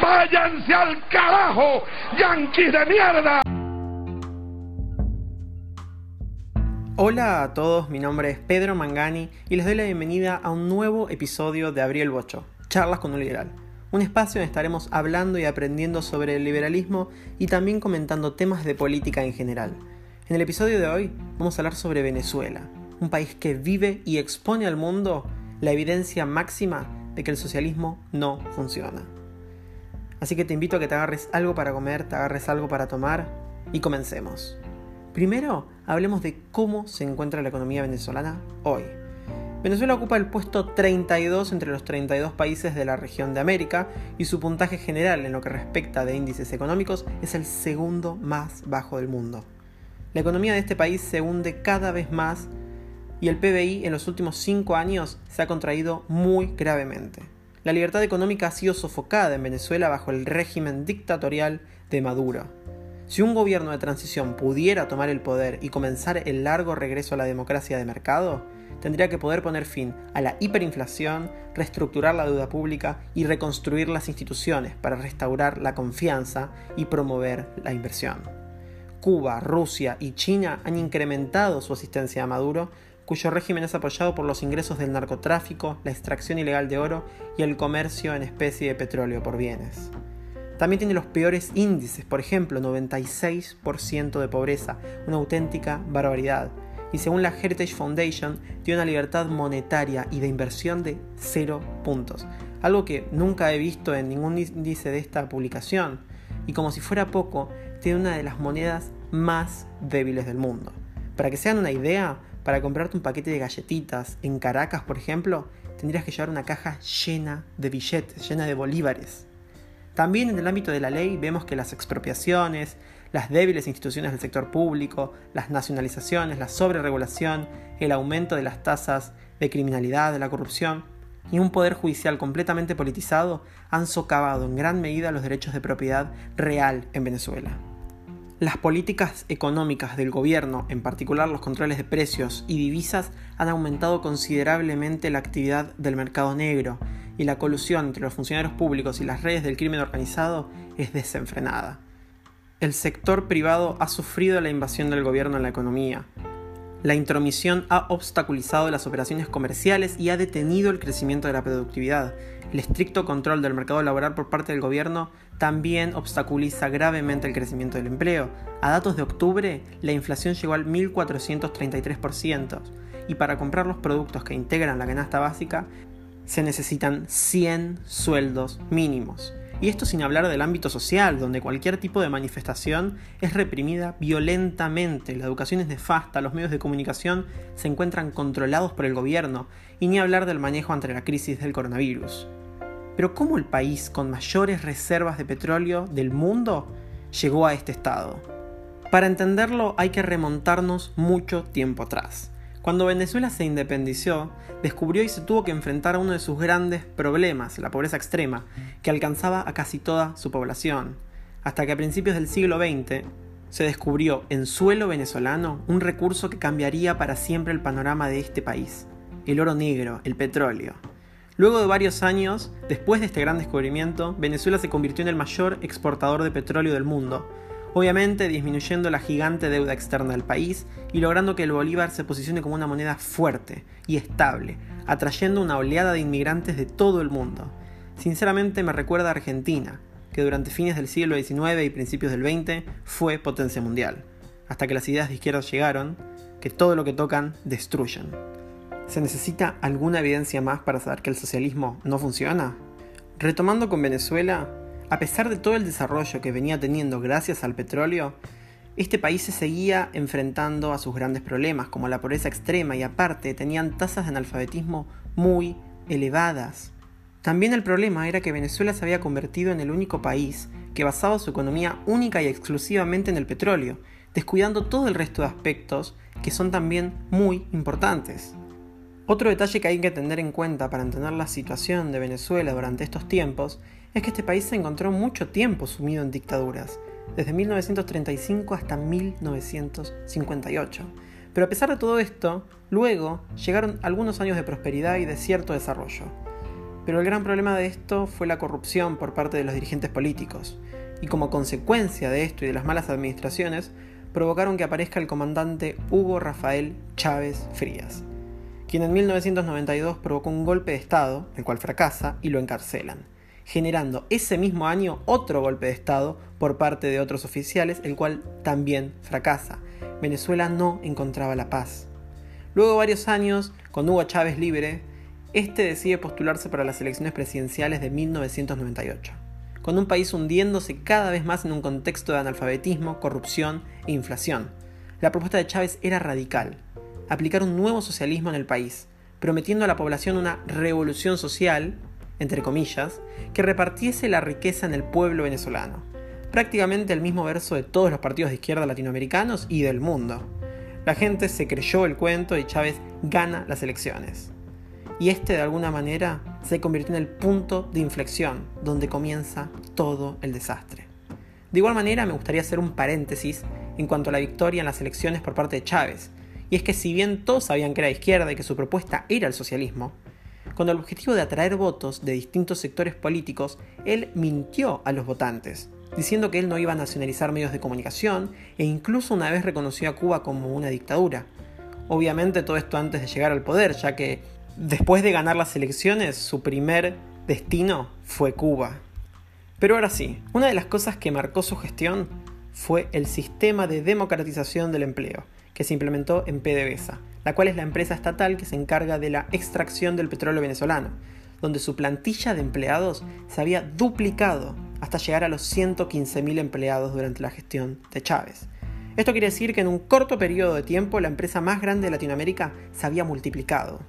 váyanse al carajo, yanquis de mierda. Hola a todos, mi nombre es Pedro Mangani y les doy la bienvenida a un nuevo episodio de Abriel Bocho, Charlas con un Liberal, un espacio donde estaremos hablando y aprendiendo sobre el liberalismo y también comentando temas de política en general. En el episodio de hoy vamos a hablar sobre Venezuela, un país que vive y expone al mundo la evidencia máxima de que el socialismo no funciona. Así que te invito a que te agarres algo para comer, te agarres algo para tomar y comencemos. Primero, hablemos de cómo se encuentra la economía venezolana hoy. Venezuela ocupa el puesto 32 entre los 32 países de la región de América y su puntaje general en lo que respecta de índices económicos es el segundo más bajo del mundo. La economía de este país se hunde cada vez más y el PBI en los últimos 5 años se ha contraído muy gravemente. La libertad económica ha sido sofocada en Venezuela bajo el régimen dictatorial de Maduro. Si un gobierno de transición pudiera tomar el poder y comenzar el largo regreso a la democracia de mercado, tendría que poder poner fin a la hiperinflación, reestructurar la deuda pública y reconstruir las instituciones para restaurar la confianza y promover la inversión. Cuba, Rusia y China han incrementado su asistencia a Maduro, cuyo régimen es apoyado por los ingresos del narcotráfico, la extracción ilegal de oro y el comercio en especie de petróleo por bienes. También tiene los peores índices, por ejemplo, 96% de pobreza, una auténtica barbaridad. Y según la Heritage Foundation, tiene una libertad monetaria y de inversión de 0 puntos. Algo que nunca he visto en ningún índice de esta publicación. Y como si fuera poco, tiene una de las monedas más débiles del mundo. Para que se una idea, para comprarte un paquete de galletitas en Caracas, por ejemplo, tendrías que llevar una caja llena de billetes, llena de bolívares. También en el ámbito de la ley vemos que las expropiaciones, las débiles instituciones del sector público, las nacionalizaciones, la sobreregulación, el aumento de las tasas de criminalidad, de la corrupción y un poder judicial completamente politizado han socavado en gran medida los derechos de propiedad real en Venezuela. Las políticas económicas del gobierno, en particular los controles de precios y divisas, han aumentado considerablemente la actividad del mercado negro y la colusión entre los funcionarios públicos y las redes del crimen organizado es desenfrenada. El sector privado ha sufrido la invasión del gobierno en la economía. La intromisión ha obstaculizado las operaciones comerciales y ha detenido el crecimiento de la productividad. El estricto control del mercado laboral por parte del gobierno también obstaculiza gravemente el crecimiento del empleo. A datos de octubre, la inflación llegó al 1.433% y para comprar los productos que integran la canasta básica se necesitan 100 sueldos mínimos. Y esto sin hablar del ámbito social, donde cualquier tipo de manifestación es reprimida violentamente, la educación es nefasta, los medios de comunicación se encuentran controlados por el gobierno, y ni hablar del manejo ante la crisis del coronavirus. Pero ¿cómo el país con mayores reservas de petróleo del mundo llegó a este estado? Para entenderlo hay que remontarnos mucho tiempo atrás. Cuando Venezuela se independizó, descubrió y se tuvo que enfrentar a uno de sus grandes problemas, la pobreza extrema, que alcanzaba a casi toda su población, hasta que a principios del siglo XX se descubrió en suelo venezolano un recurso que cambiaría para siempre el panorama de este país, el oro negro, el petróleo. Luego de varios años, después de este gran descubrimiento, Venezuela se convirtió en el mayor exportador de petróleo del mundo, obviamente disminuyendo la gigante deuda externa del país y logrando que el bolívar se posicione como una moneda fuerte y estable, atrayendo una oleada de inmigrantes de todo el mundo. Sinceramente me recuerda a Argentina, que durante fines del siglo XIX y principios del XX fue potencia mundial, hasta que las ideas de izquierda llegaron, que todo lo que tocan destruyen. ¿Se necesita alguna evidencia más para saber que el socialismo no funciona? Retomando con Venezuela, a pesar de todo el desarrollo que venía teniendo gracias al petróleo, este país se seguía enfrentando a sus grandes problemas, como la pobreza extrema, y aparte tenían tasas de analfabetismo muy elevadas. También el problema era que Venezuela se había convertido en el único país que basaba su economía única y exclusivamente en el petróleo, descuidando todo el resto de aspectos que son también muy importantes. Otro detalle que hay que tener en cuenta para entender la situación de Venezuela durante estos tiempos es que este país se encontró mucho tiempo sumido en dictaduras, desde 1935 hasta 1958. Pero a pesar de todo esto, luego llegaron algunos años de prosperidad y de cierto desarrollo. Pero el gran problema de esto fue la corrupción por parte de los dirigentes políticos, y como consecuencia de esto y de las malas administraciones, provocaron que aparezca el comandante Hugo Rafael Chávez Frías, quien en 1992 provocó un golpe de Estado, el cual fracasa, y lo encarcelan, generando ese mismo año otro golpe de Estado por parte de otros oficiales, el cual también fracasa. Venezuela no encontraba la paz. Luego de varios años, con Hugo Chávez libre, este decide postularse para las elecciones presidenciales de 1998 con un país hundiéndose cada vez más en un contexto de analfabetismo, corrupción e inflación. La propuesta de Chávez era radical, aplicar un nuevo socialismo en el país, prometiendo a la población una revolución social, entre comillas, que repartiese la riqueza en el pueblo venezolano. Prácticamente el mismo verso de todos los partidos de izquierda latinoamericanos y del mundo. La gente se creyó el cuento y Chávez gana las elecciones y este de alguna manera se convirtió en el punto de inflexión donde comienza todo el desastre. De igual manera me gustaría hacer un paréntesis en cuanto a la victoria en las elecciones por parte de Chávez, y es que si bien todos sabían que era izquierda y que su propuesta era el socialismo, con el objetivo de atraer votos de distintos sectores políticos, él mintió a los votantes, diciendo que él no iba a nacionalizar medios de comunicación e incluso una vez reconoció a Cuba como una dictadura. Obviamente todo esto antes de llegar al poder, ya que Después de ganar las elecciones, su primer destino fue Cuba. Pero ahora sí, una de las cosas que marcó su gestión fue el sistema de democratización del empleo, que se implementó en PDVSA, la cual es la empresa estatal que se encarga de la extracción del petróleo venezolano, donde su plantilla de empleados se había duplicado hasta llegar a los 115.000 empleados durante la gestión de Chávez. Esto quiere decir que en un corto periodo de tiempo la empresa más grande de Latinoamérica se había multiplicado.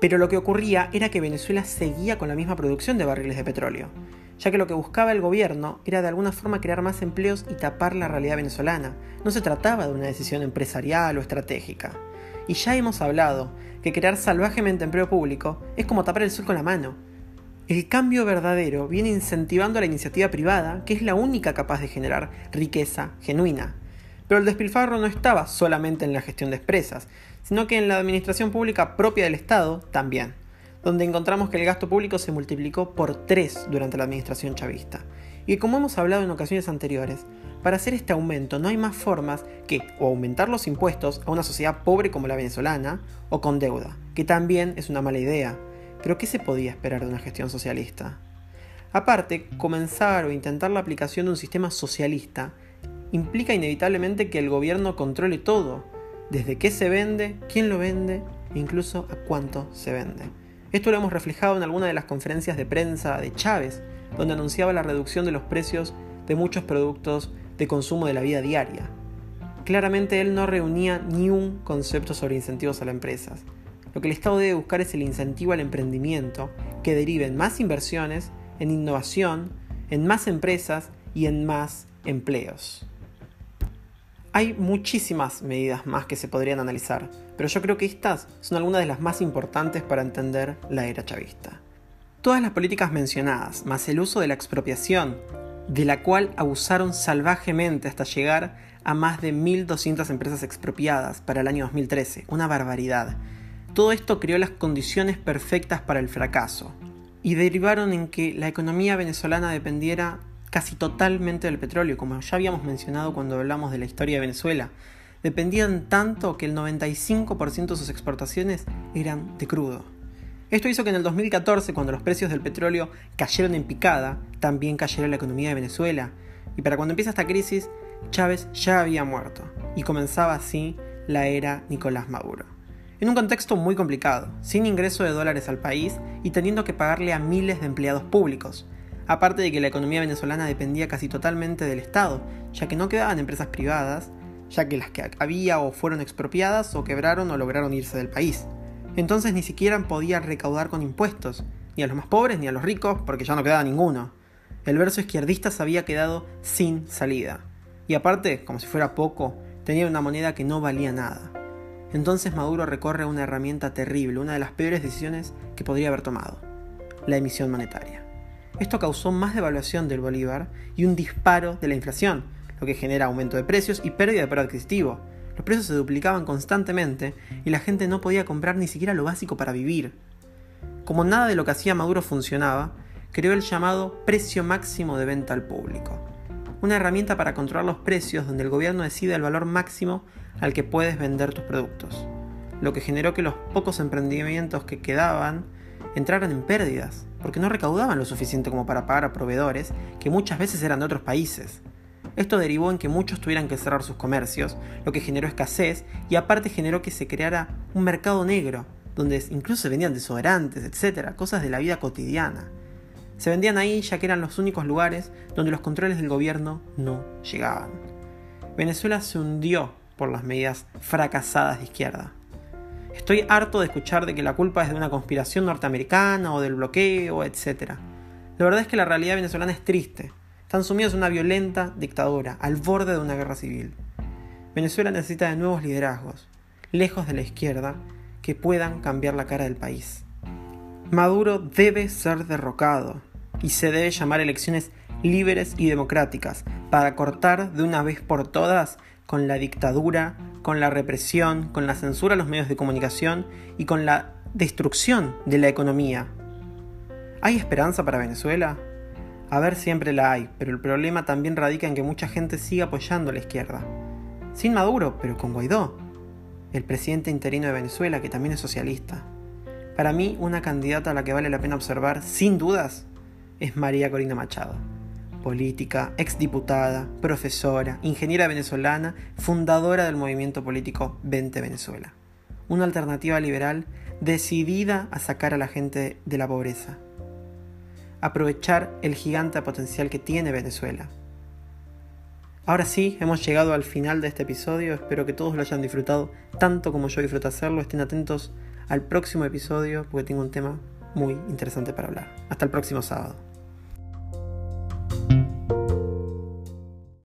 Pero lo que ocurría era que Venezuela seguía con la misma producción de barriles de petróleo, ya que lo que buscaba el gobierno era de alguna forma crear más empleos y tapar la realidad venezolana. No se trataba de una decisión empresarial o estratégica. Y ya hemos hablado que crear salvajemente empleo público es como tapar el sol con la mano. El cambio verdadero viene incentivando a la iniciativa privada, que es la única capaz de generar riqueza genuina. Pero el despilfarro no estaba solamente en la gestión de empresas, sino que en la administración pública propia del Estado también, donde encontramos que el gasto público se multiplicó por tres durante la administración chavista. Y como hemos hablado en ocasiones anteriores, para hacer este aumento no hay más formas que o aumentar los impuestos a una sociedad pobre como la venezolana o con deuda, que también es una mala idea. Pero ¿qué se podía esperar de una gestión socialista? Aparte, comenzar o intentar la aplicación de un sistema socialista implica inevitablemente que el gobierno controle todo, desde qué se vende, quién lo vende e incluso a cuánto se vende. Esto lo hemos reflejado en alguna de las conferencias de prensa de Chávez, donde anunciaba la reducción de los precios de muchos productos de consumo de la vida diaria. Claramente él no reunía ni un concepto sobre incentivos a las empresas. Lo que el Estado debe buscar es el incentivo al emprendimiento que derive en más inversiones, en innovación, en más empresas y en más empleos. Hay muchísimas medidas más que se podrían analizar, pero yo creo que estas son algunas de las más importantes para entender la era chavista. Todas las políticas mencionadas, más el uso de la expropiación, de la cual abusaron salvajemente hasta llegar a más de 1.200 empresas expropiadas para el año 2013, una barbaridad. Todo esto creó las condiciones perfectas para el fracaso y derivaron en que la economía venezolana dependiera casi totalmente del petróleo, como ya habíamos mencionado cuando hablamos de la historia de Venezuela. Dependían tanto que el 95% de sus exportaciones eran de crudo. Esto hizo que en el 2014, cuando los precios del petróleo cayeron en picada, también cayera la economía de Venezuela. Y para cuando empieza esta crisis, Chávez ya había muerto, y comenzaba así la era Nicolás Maduro. En un contexto muy complicado, sin ingreso de dólares al país y teniendo que pagarle a miles de empleados públicos, aparte de que la economía venezolana dependía casi totalmente del Estado, ya que no quedaban empresas privadas, ya que las que había o fueron expropiadas o quebraron o lograron irse del país. Entonces ni siquiera podía recaudar con impuestos, ni a los más pobres ni a los ricos, porque ya no quedaba ninguno. El verso izquierdista se había quedado sin salida. Y aparte, como si fuera poco, tenía una moneda que no valía nada. Entonces Maduro recorre una herramienta terrible, una de las peores decisiones que podría haber tomado, la emisión monetaria. Esto causó más devaluación del bolívar y un disparo de la inflación, lo que genera aumento de precios y pérdida de poder adquisitivo. Los precios se duplicaban constantemente y la gente no podía comprar ni siquiera lo básico para vivir. como nada de lo que hacía Maduro funcionaba, creó el llamado precio máximo de venta al público, una herramienta para controlar los precios donde el gobierno decide el valor máximo al que puedes vender tus productos, lo que generó que los pocos emprendimientos que quedaban entraran en pérdidas, porque no recaudaban lo suficiente como para pagar a proveedores que muchas veces eran de otros países. Esto derivó en que muchos tuvieran que cerrar sus comercios, lo que generó escasez y aparte generó que se creara un mercado negro, donde incluso se vendían desodorantes, etc., cosas de la vida cotidiana. Se vendían ahí ya que eran los únicos lugares donde los controles del gobierno no llegaban. Venezuela se hundió por las medidas fracasadas de izquierda. Estoy harto de escuchar de que la culpa es de una conspiración norteamericana o del bloqueo, etc. La verdad es que la realidad venezolana es triste. Están sumidos en una violenta dictadura, al borde de una guerra civil. Venezuela necesita de nuevos liderazgos, lejos de la izquierda, que puedan cambiar la cara del país. Maduro debe ser derrocado y se debe llamar elecciones libres y democráticas para cortar de una vez por todas con la dictadura, con la represión, con la censura a los medios de comunicación y con la destrucción de la economía. ¿Hay esperanza para Venezuela? A ver, siempre la hay, pero el problema también radica en que mucha gente sigue apoyando a la izquierda. Sin Maduro, pero con Guaidó, el presidente interino de Venezuela, que también es socialista. Para mí, una candidata a la que vale la pena observar, sin dudas, es María Corina Machado política, exdiputada, profesora, ingeniera venezolana, fundadora del movimiento político Vente Venezuela. Una alternativa liberal decidida a sacar a la gente de la pobreza. Aprovechar el gigante potencial que tiene Venezuela. Ahora sí, hemos llegado al final de este episodio. Espero que todos lo hayan disfrutado tanto como yo disfruto hacerlo. Estén atentos al próximo episodio porque tengo un tema muy interesante para hablar. Hasta el próximo sábado.